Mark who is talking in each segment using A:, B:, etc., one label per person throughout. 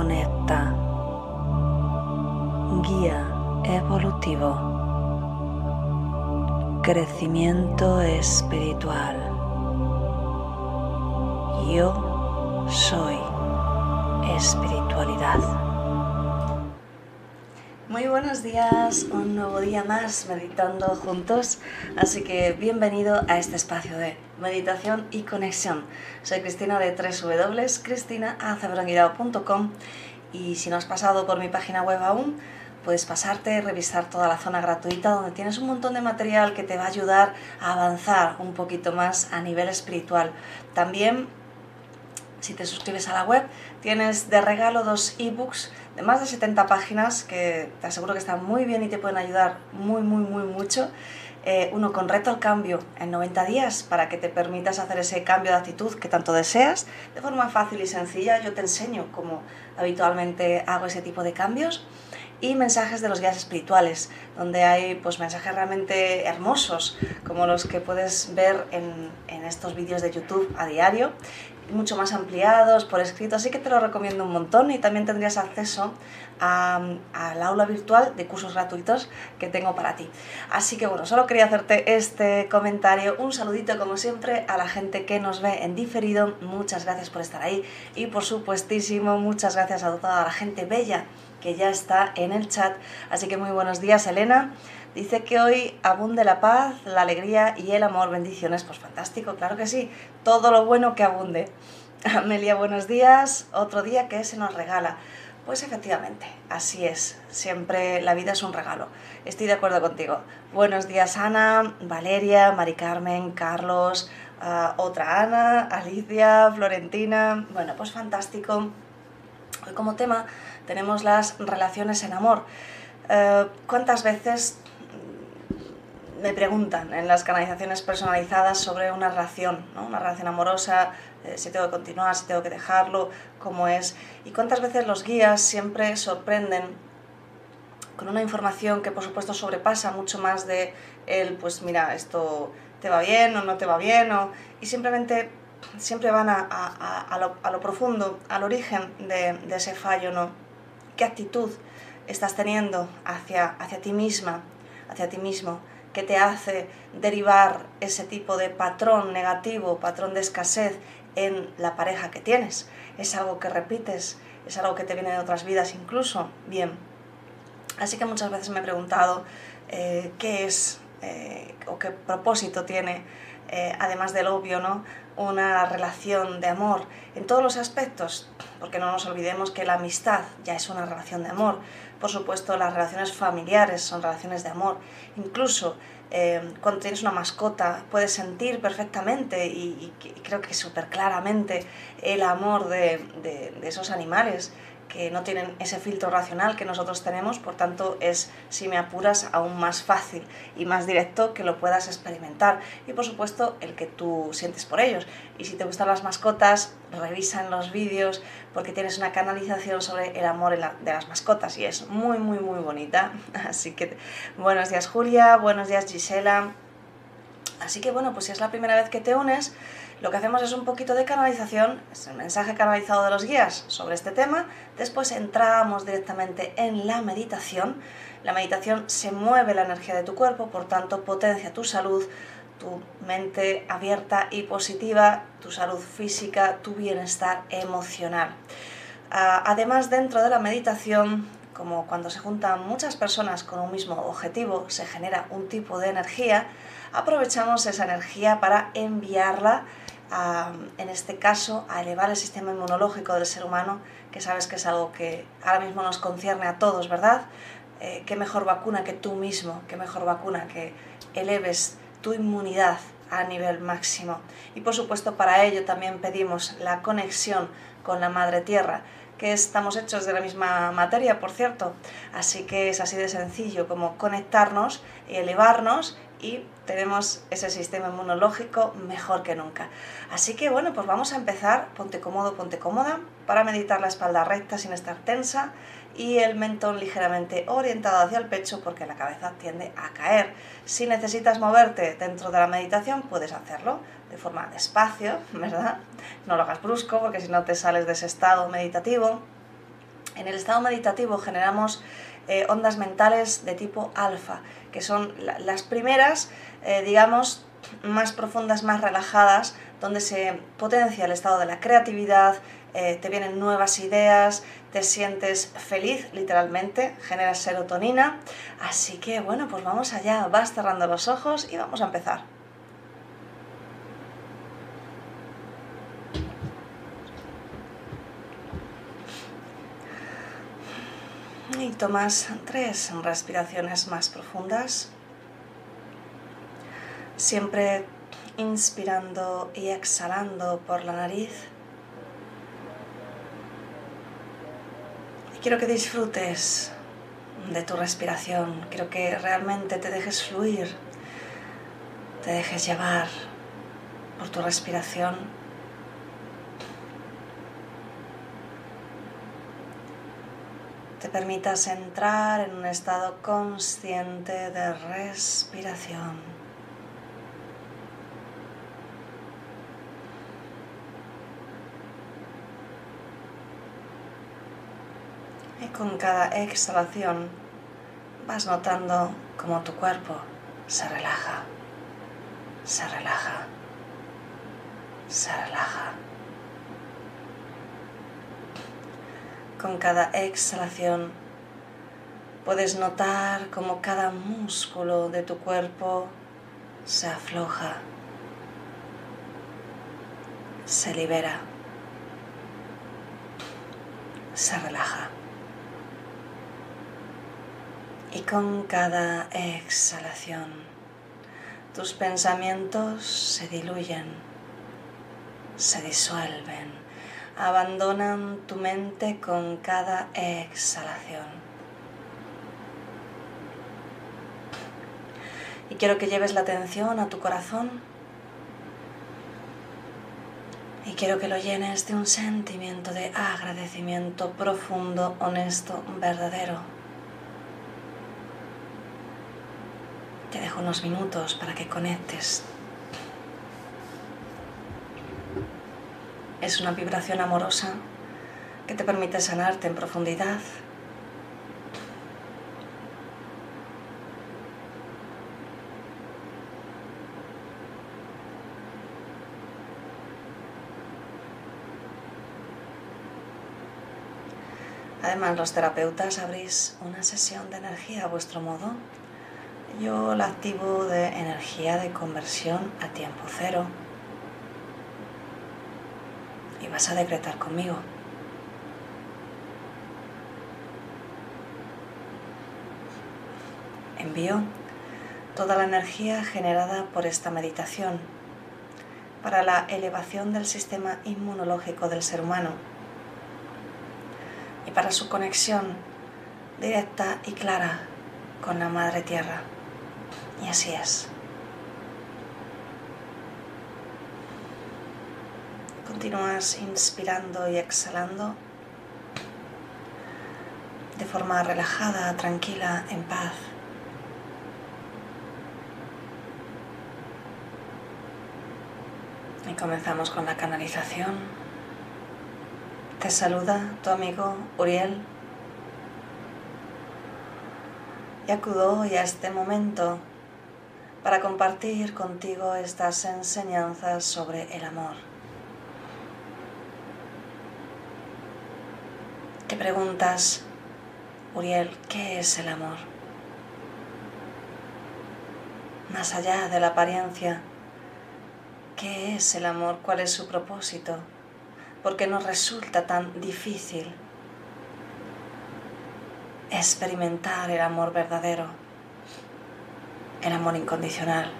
A: conecta, guía evolutivo, crecimiento espiritual. Yo soy espiritualidad.
B: Muy buenos días, un nuevo día más meditando juntos, así que bienvenido a este espacio de meditación y conexión. Soy Cristina de www.cristinaacebrangirao.com y si no has pasado por mi página web aún, puedes pasarte, revisar toda la zona gratuita donde tienes un montón de material que te va a ayudar a avanzar un poquito más a nivel espiritual. También si te suscribes a la web, tienes de regalo dos ebooks de más de 70 páginas que te aseguro que están muy bien y te pueden ayudar muy, muy, muy mucho. Eh, uno con reto al cambio en 90 días para que te permitas hacer ese cambio de actitud que tanto deseas de forma fácil y sencilla. Yo te enseño cómo habitualmente hago ese tipo de cambios y mensajes de los guías espirituales, donde hay pues, mensajes realmente hermosos, como los que puedes ver en, en estos vídeos de YouTube a diario, mucho más ampliados, por escrito, así que te lo recomiendo un montón y también tendrías acceso al aula virtual de cursos gratuitos que tengo para ti. Así que bueno, solo quería hacerte este comentario, un saludito como siempre a la gente que nos ve en diferido, muchas gracias por estar ahí y por supuestísimo muchas gracias a toda la gente bella que ya está en el chat. Así que muy buenos días, Elena. Dice que hoy abunde la paz, la alegría y el amor. Bendiciones. Pues fantástico, claro que sí. Todo lo bueno que abunde. Amelia, buenos días. Otro día que se nos regala. Pues efectivamente, así es. Siempre la vida es un regalo. Estoy de acuerdo contigo. Buenos días, Ana, Valeria, Mari Carmen, Carlos, uh, otra Ana, Alicia, Florentina. Bueno, pues fantástico. Hoy como tema tenemos las relaciones en amor. Uh, ¿Cuántas veces me preguntan en las canalizaciones personalizadas sobre una relación, ¿no? una relación amorosa, eh, si tengo que continuar, si tengo que dejarlo, cómo es. Y cuántas veces los guías siempre sorprenden con una información que por supuesto sobrepasa mucho más de el, pues mira, esto te va bien o no te va bien, o, y simplemente siempre van a, lo, profundo, al origen de, de, ese fallo, ¿no? ¿Qué actitud estás teniendo hacia, hacia ti misma, hacia ti mismo? Que te hace derivar ese tipo de patrón negativo, patrón de escasez en la pareja que tienes. Es algo que repites, es algo que te viene de otras vidas incluso. Bien, así que muchas veces me he preguntado eh, qué es eh, o qué propósito tiene, eh, además del obvio, ¿no? una relación de amor en todos los aspectos, porque no nos olvidemos que la amistad ya es una relación de amor, por supuesto, las relaciones familiares son relaciones de amor. Incluso eh, cuando tienes una mascota, puedes sentir perfectamente y, creo que súper claramente el amor de esos animales que no tienen ese filtro racional que nosotros tenemos, por tanto es, si me apuras, aún más fácil y más directo que lo puedas experimentar. Y por supuesto, el que tú sientes por ellos. Y si te gustan las mascotas, revisa en los vídeos porque tienes una canalización sobre el amor de las mascotas y es muy, muy, muy bonita. Así que buenos días Julia, buenos días Gisela. Así que bueno, pues si es la primera vez que te unes, lo que hacemos es un poquito de canalización, es el mensaje canalizado de los guías sobre este tema, después entramos directamente en la meditación. La meditación se mueve la energía de tu cuerpo, por tanto potencia tu salud, tu mente abierta y positiva, tu salud física, tu bienestar emocional. Además, dentro de la meditación, como cuando se juntan muchas personas con un mismo objetivo, se genera un tipo de energía, aprovechamos esa energía para enviarla en este caso, a elevar el sistema inmunológico del ser humano, que sabes que es algo que ahora mismo nos concierne a todos, ¿verdad? Eh, ¿Qué mejor vacuna que tú mismo? ¿Qué mejor vacuna que eleves tu inmunidad a nivel máximo? Y por supuesto para ello también pedimos la conexión con la Madre Tierra, que estamos hechos de la misma materia, por cierto. Así que es así de sencillo como conectarnos y elevarnos y tenemos ese sistema inmunológico mejor que nunca. Así que bueno, pues vamos a empezar. Ponte cómodo, ponte cómoda para meditar la espalda recta sin estar tensa y el mentón ligeramente orientado hacia el pecho porque la cabeza tiende a caer. Si necesitas moverte dentro de la meditación, puedes hacerlo de forma despacio, ¿verdad? No lo hagas brusco porque si no te sales de ese estado meditativo. En el estado meditativo generamos eh, ondas mentales de tipo alfa, que son las primeras, eh, digamos, más profundas, más relajadas, donde se potencia el estado de la creatividad, eh, te vienen nuevas ideas, te sientes feliz literalmente, generas serotonina. Así que bueno, pues vamos allá, vas cerrando los ojos y vamos a empezar. Y tomas tres respiraciones más profundas, siempre inspirando y exhalando por la nariz. Quiero que disfrutes de tu respiración, quiero que realmente te dejes fluir, te dejes llevar por tu respiración. Permitas entrar en un estado consciente de respiración. Y con cada exhalación vas notando cómo tu cuerpo se relaja, se relaja, se relaja. Con cada exhalación puedes notar cómo cada músculo de tu cuerpo se afloja, se libera, se relaja. Y con cada exhalación, tus pensamientos se diluyen, se disuelven, abandonan tu mente con cada exhalación. Y quiero que lleves la atención a tu corazón y quiero que lo llenes de un sentimiento de agradecimiento profundo, honesto, verdadero Te dejo unos minutos para que conectes. Es una vibración amorosa que te permite sanarte en profundidad. Además, los terapeutas abrís una sesión de energía a vuestro modo yo la activo de energía de conversión a tiempo cero. Vas a decretar conmigo. Envío toda la energía generada por esta meditación para la elevación del sistema inmunológico del ser humano y para su conexión directa y clara con la Madre Tierra. Y así es. Continúas inspirando y exhalando de forma relajada, tranquila, en paz. Y comenzamos con la canalización. Te saluda tu amigo Uriel. Y acudo hoy a este momento para compartir contigo estas enseñanzas sobre el amor. Preguntas, Uriel, ¿qué es el amor? Más allá de la apariencia, ¿qué es el amor? ¿Cuál es su propósito? ¿Por qué nos resulta tan difícil experimentar el amor verdadero? el amor incondicional.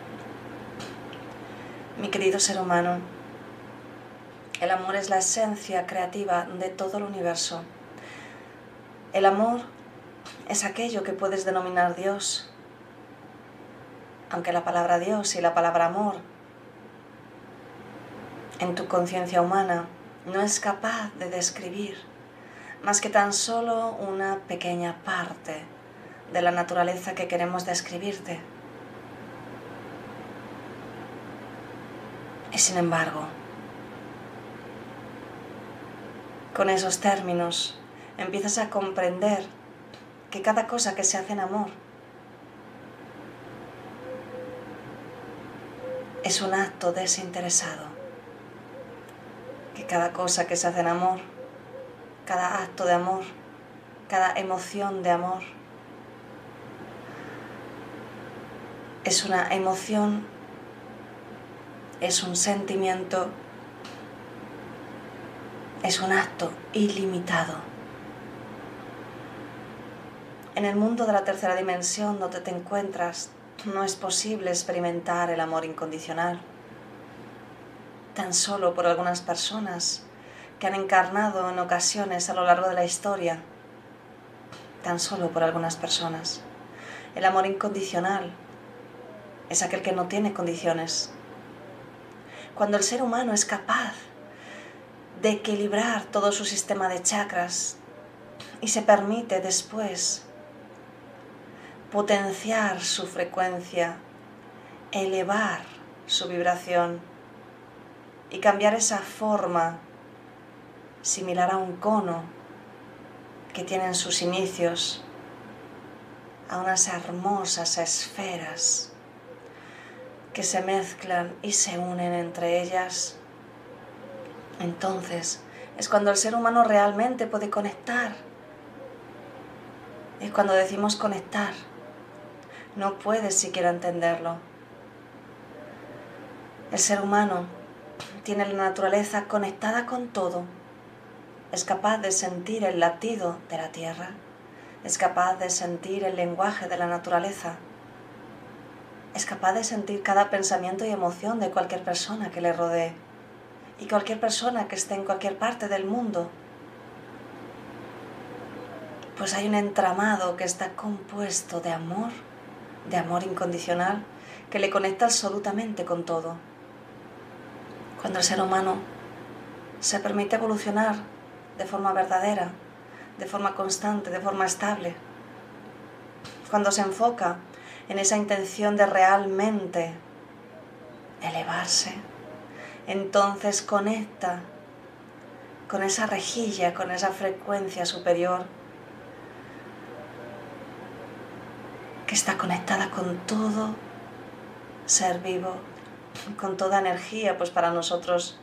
B: Mi querido ser humano, El amor es la esencia creativa de todo el universo. El amor es aquello que puedes denominar Dios, aunque la palabra Dios y la palabra amor en tu conciencia humana no es capaz de describir más que tan solo una pequeña parte de la naturaleza que queremos describirte. Y sin embargo, con esos términos empiezas a comprender que cada cosa que se hace en amor es un acto desinteresado, que cada cosa que se hace en amor, cada acto de amor, cada emoción de amor, es una emoción, es un sentimiento es un acto ilimitado. En el mundo de la tercera dimensión donde te encuentras, no es posible experimentar el amor incondicional. Tan solo por algunas personas que han encarnado en ocasiones a lo largo de la historia. Tan solo por algunas personas. El amor incondicional es aquel que no tiene condiciones. Cuando el ser humano es capaz de equilibrar todo su sistema de chakras y se permite después potenciar su frecuencia, elevar su vibración y cambiar esa forma similar a un cono que tienen sus inicios a unas hermosas esferas que se mezclan y se unen entre ellas entonces es cuando el ser humano realmente puede conectar. Es cuando decimos conectar. No puedes siquiera entenderlo. El ser humano tiene la naturaleza conectada con todo. Es capaz de sentir el latido de la tierra. Es capaz de sentir el lenguaje de la naturaleza. Es capaz de sentir cada pensamiento y emoción de cualquier persona que le rodee y cualquier persona que esté en cualquier parte del mundo. Pues hay un entramado que está compuesto de amor, de amor incondicional, que le conecta absolutamente con todo. Cuando el ser humano se permite evolucionar de forma verdadera, de forma constante, de forma estable, cuando se enfoca en esa intención de realmente elevarse, entonces conecta con esa rejilla, con esa frecuencia superior que está conectada con todo ser vivo, con toda energía, pues para nosotros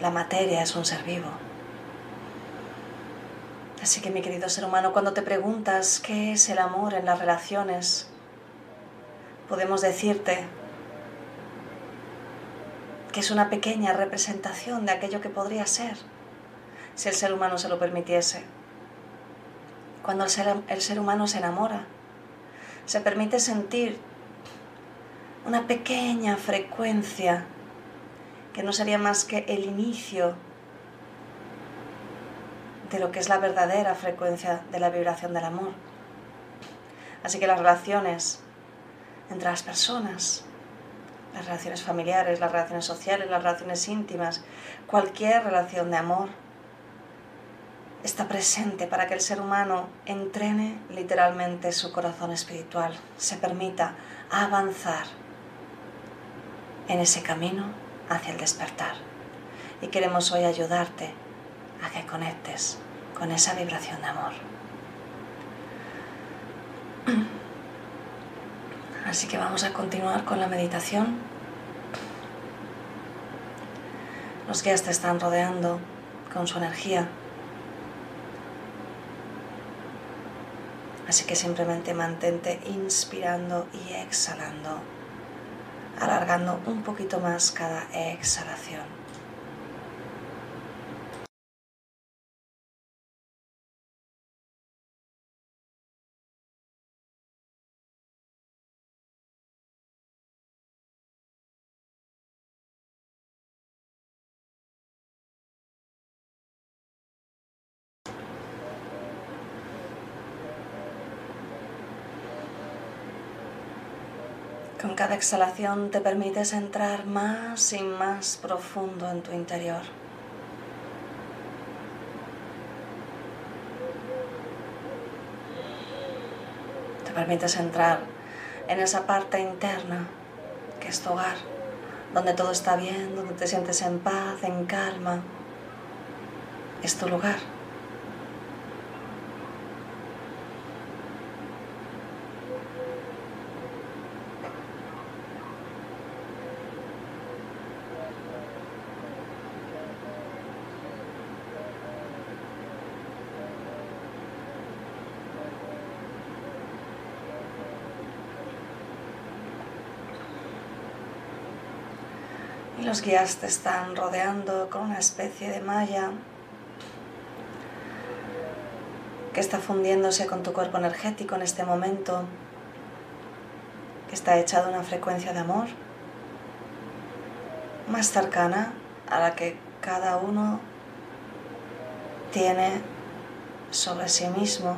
B: la materia es un ser vivo. Así que mi querido ser humano, cuando te preguntas qué es el amor en las relaciones, podemos decirte que es una pequeña representación de aquello que podría ser si el ser humano se lo permitiese. Cuando el ser, el ser humano se enamora, se permite sentir una pequeña frecuencia que no sería más que el inicio de lo que es la verdadera frecuencia de la vibración del amor. Así que las relaciones entre las personas las relaciones familiares, las relaciones sociales, las relaciones íntimas, cualquier relación de amor, está presente para que el ser humano entrene literalmente su corazón espiritual, se permita avanzar en ese camino hacia el despertar. Y queremos hoy ayudarte a que conectes con esa vibración de amor. Así que vamos a continuar con la meditación. Los guías te están rodeando con su energía. Así que simplemente mantente inspirando y exhalando, alargando un poquito más cada exhalación. Cada exhalación te permites entrar más y más profundo en tu interior. Te permites entrar en esa parte interna que es tu hogar, donde todo está bien, donde te sientes en paz, en calma. Es tu lugar. Y los guías te están rodeando con una especie de malla que está fundiéndose con tu cuerpo energético en este momento, que está hecha de una frecuencia de amor más cercana a la que cada uno tiene sobre sí mismo,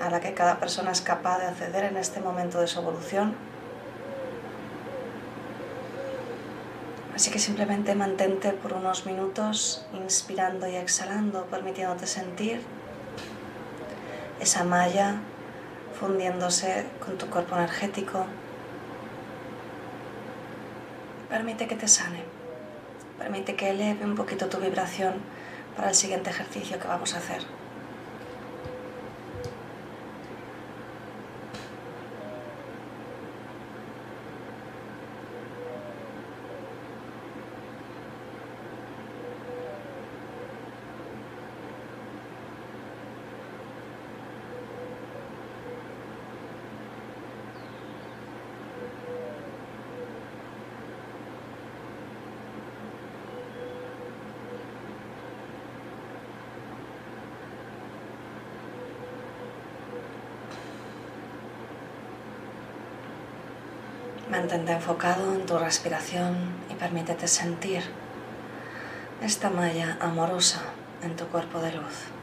B: a la que cada persona es capaz de acceder en este momento de su evolución. Así que simplemente mantente por unos minutos inspirando y exhalando, permitiéndote sentir esa malla fundiéndose con tu cuerpo energético. Permite que te sane, permite que eleve un poquito tu vibración para el siguiente ejercicio que vamos a hacer. Mantente enfocado en tu respiración y permítete sentir esta malla amorosa en tu cuerpo de luz.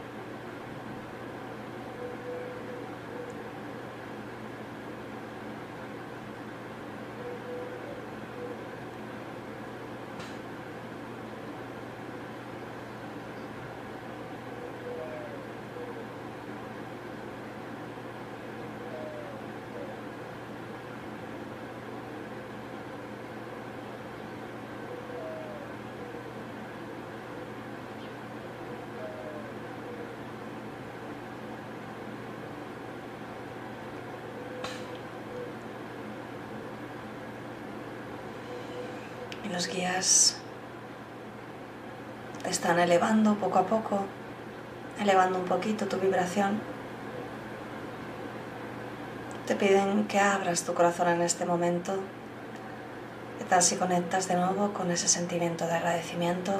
B: Los guías te están elevando poco a poco, elevando un poquito tu vibración. Te piden que abras tu corazón en este momento. ¿Qué tal si conectas de nuevo con ese sentimiento de agradecimiento?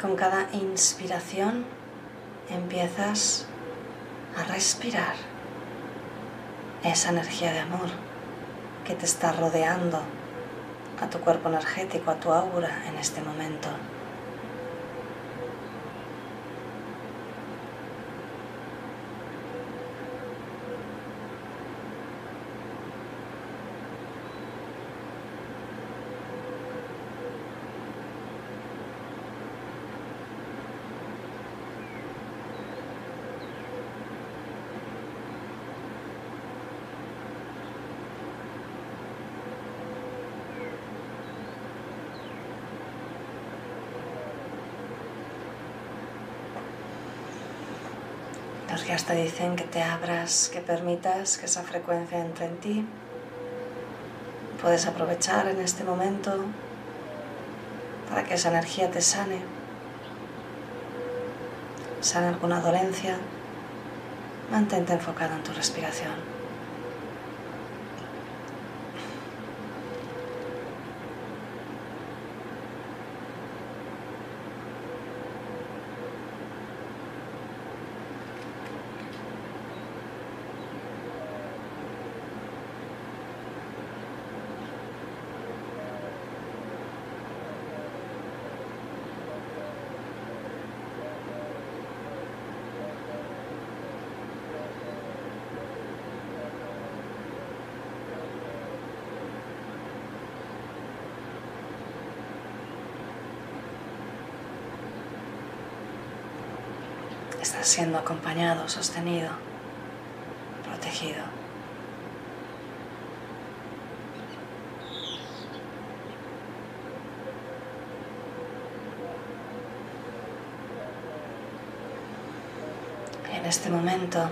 B: Con cada inspiración empiezas a respirar esa energía de amor que te está rodeando a tu cuerpo energético, a tu aura en este momento. que hasta dicen que te abras, que permitas que esa frecuencia entre en ti. Puedes aprovechar en este momento para que esa energía te sane. Sane alguna dolencia. Mantente enfocado en tu respiración. Estás siendo acompañado, sostenido, protegido. En este momento,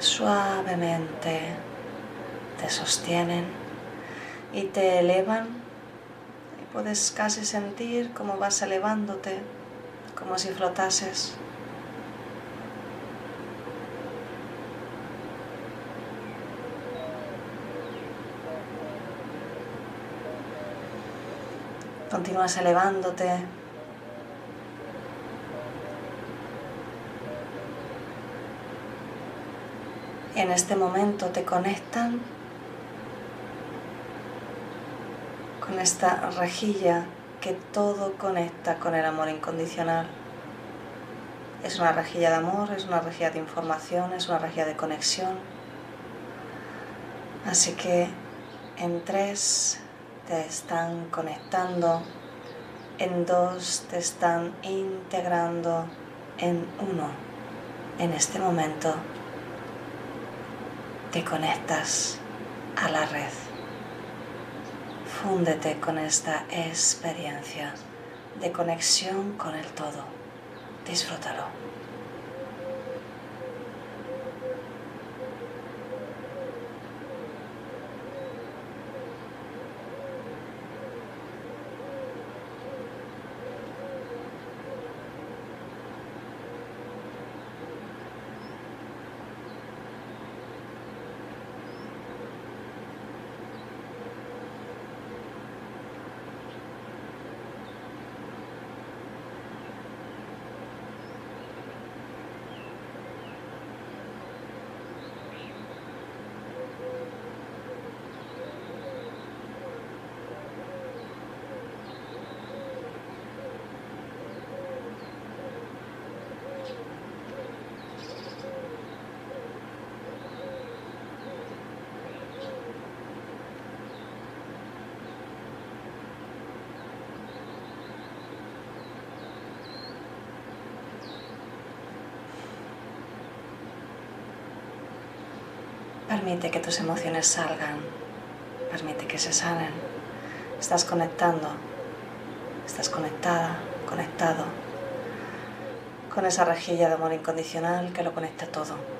B: suavemente te sostienen y te elevan y puedes casi sentir cómo vas elevándote como si flotases. Continúas elevándote. En este momento te conectan con esta rejilla que todo conecta con el amor incondicional. Es una rejilla de amor, es una rejilla de información, es una rejilla de conexión. Así que en tres te están conectando, en dos te están integrando, en uno, en este momento, te conectas a la red. Fúndete con esta experiencia de conexión con el todo. Disfrútalo. Permite que tus emociones salgan, permite que se sanen. Estás conectando, estás conectada, conectado con esa rejilla de amor incondicional que lo conecta todo.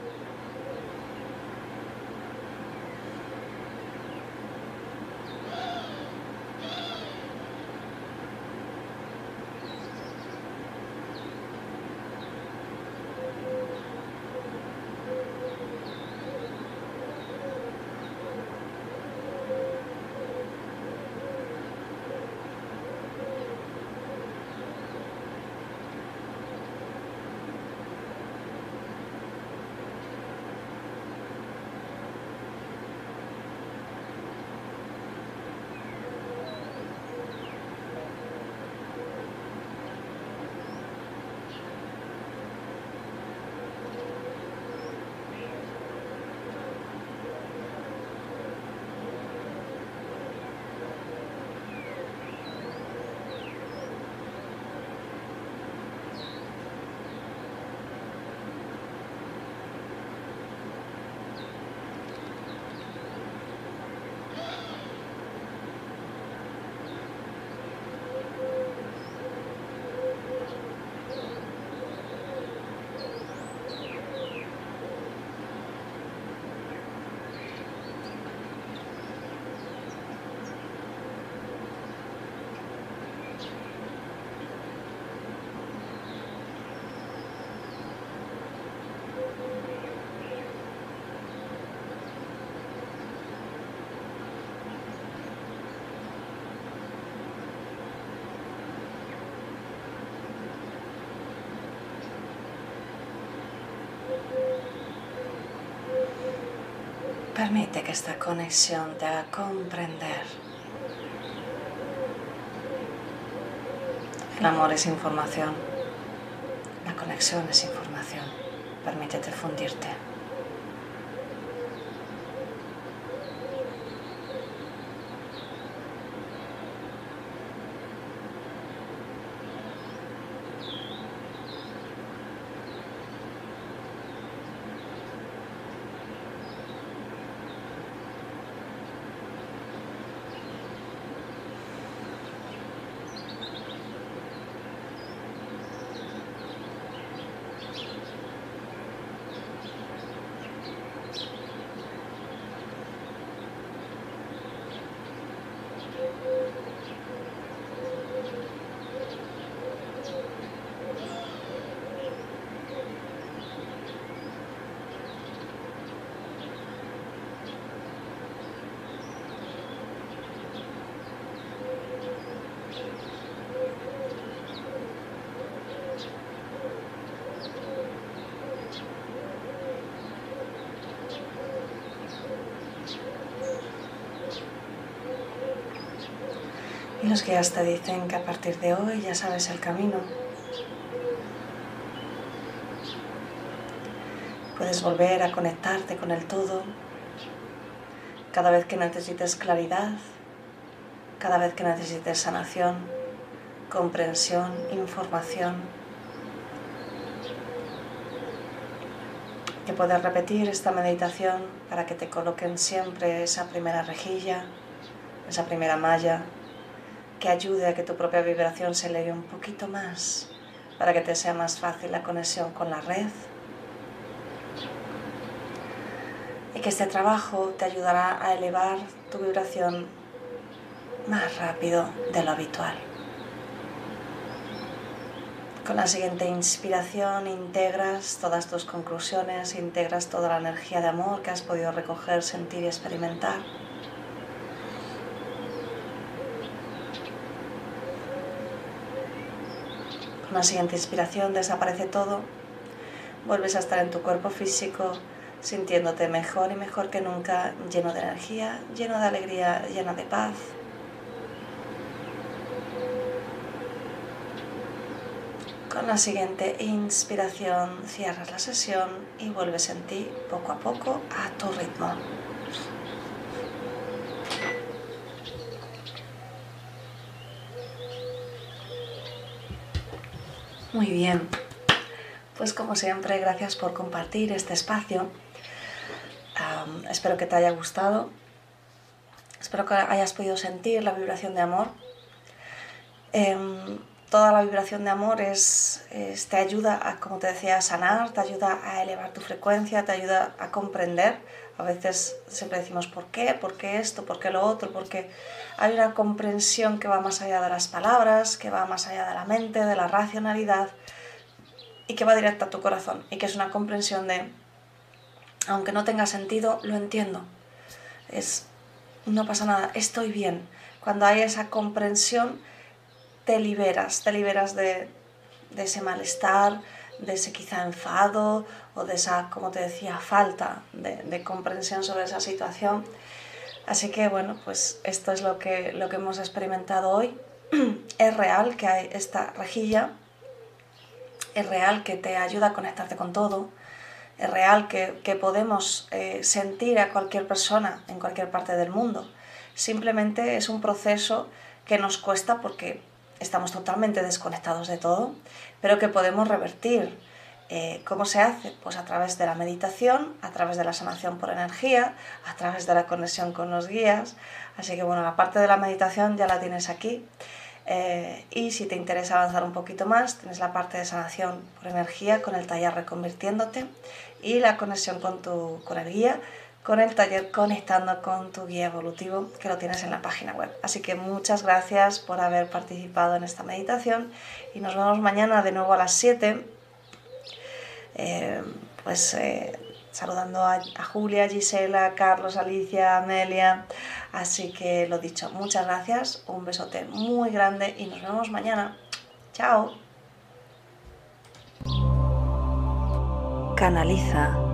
B: Permite que esta conexión te haga comprender. El amor es información. La conexión es información. Permítete fundirte. Los guías te dicen que a partir de hoy ya sabes el camino. Puedes volver a conectarte con el todo cada vez que necesites claridad, cada vez que necesites sanación, comprensión, información. Que puedes repetir esta meditación para que te coloquen siempre esa primera rejilla, esa primera malla, que ayude a que tu propia vibración se eleve un poquito más para que te sea más fácil la conexión con la red. Y que este trabajo te ayudará a elevar tu vibración más rápido de lo habitual. Con la siguiente inspiración integras todas tus conclusiones, integras toda la energía de amor que has podido recoger, sentir y experimentar. La siguiente inspiración desaparece todo, vuelves a estar en tu cuerpo físico, sintiéndote mejor y mejor que nunca, lleno de energía, lleno de alegría, lleno de paz. Con la siguiente inspiración cierras la sesión y vuelves en ti poco a poco a tu ritmo. Muy bien, pues como siempre, gracias por compartir este espacio. Espero que te haya gustado. Espero que hayas podido sentir la vibración de amor. Um, toda la vibración de amor es, te ayuda a, como te decía, a sanar, te ayuda a elevar tu frecuencia, te ayuda a comprender. A veces siempre decimos ¿por qué? ¿Por qué esto? ¿Por qué lo otro? Porque hay una comprensión que va más allá de las palabras, que va más allá de la mente, de la racionalidad y que va directa a tu corazón y que es una comprensión de, aunque no tenga sentido, lo entiendo. Es, no pasa nada, estoy bien. Cuando hay esa comprensión, te liberas, te liberas de, ese malestar, de ese quizá enfado o de esa, como te decía, falta de, de, comprensión sobre esa situación. Así que bueno, pues esto es lo que, lo que hemos experimentado hoy. es real que hay esta rejilla es real que te ayuda a conectarte con todo, es real que, que podemos eh, sentir a cualquier persona en cualquier parte del mundo. Simplemente es un proceso que nos cuesta porque estamos totalmente desconectados de todo, pero que podemos revertir. Eh, ¿Cómo se hace? Pues a través de la meditación, a través de la sanación por energía, a través de la conexión con los guías. Así que bueno, la parte de la meditación ya la tienes aquí. Eh, y si te interesa avanzar un poquito más, tienes la parte de sanación por energía con el taller Reconvirtiéndote y la conexión con, tu, con el guía, con el taller Conectando con tu guía evolutivo, que lo tienes en la página web. Así que muchas gracias por haber participado en esta meditación y nos vemos mañana de nuevo a las 7. Eh, pues eh, saludando a, a Julia, Gisela, Carlos, Alicia, Amelia. Así que lo dicho, muchas gracias, un besote muy grande y nos vemos mañana. Chao.
A: Canaliza.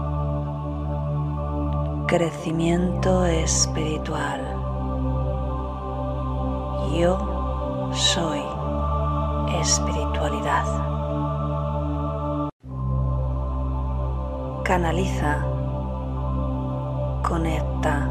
A: Crecimiento espiritual. Yo soy espiritualidad. Canaliza. Conecta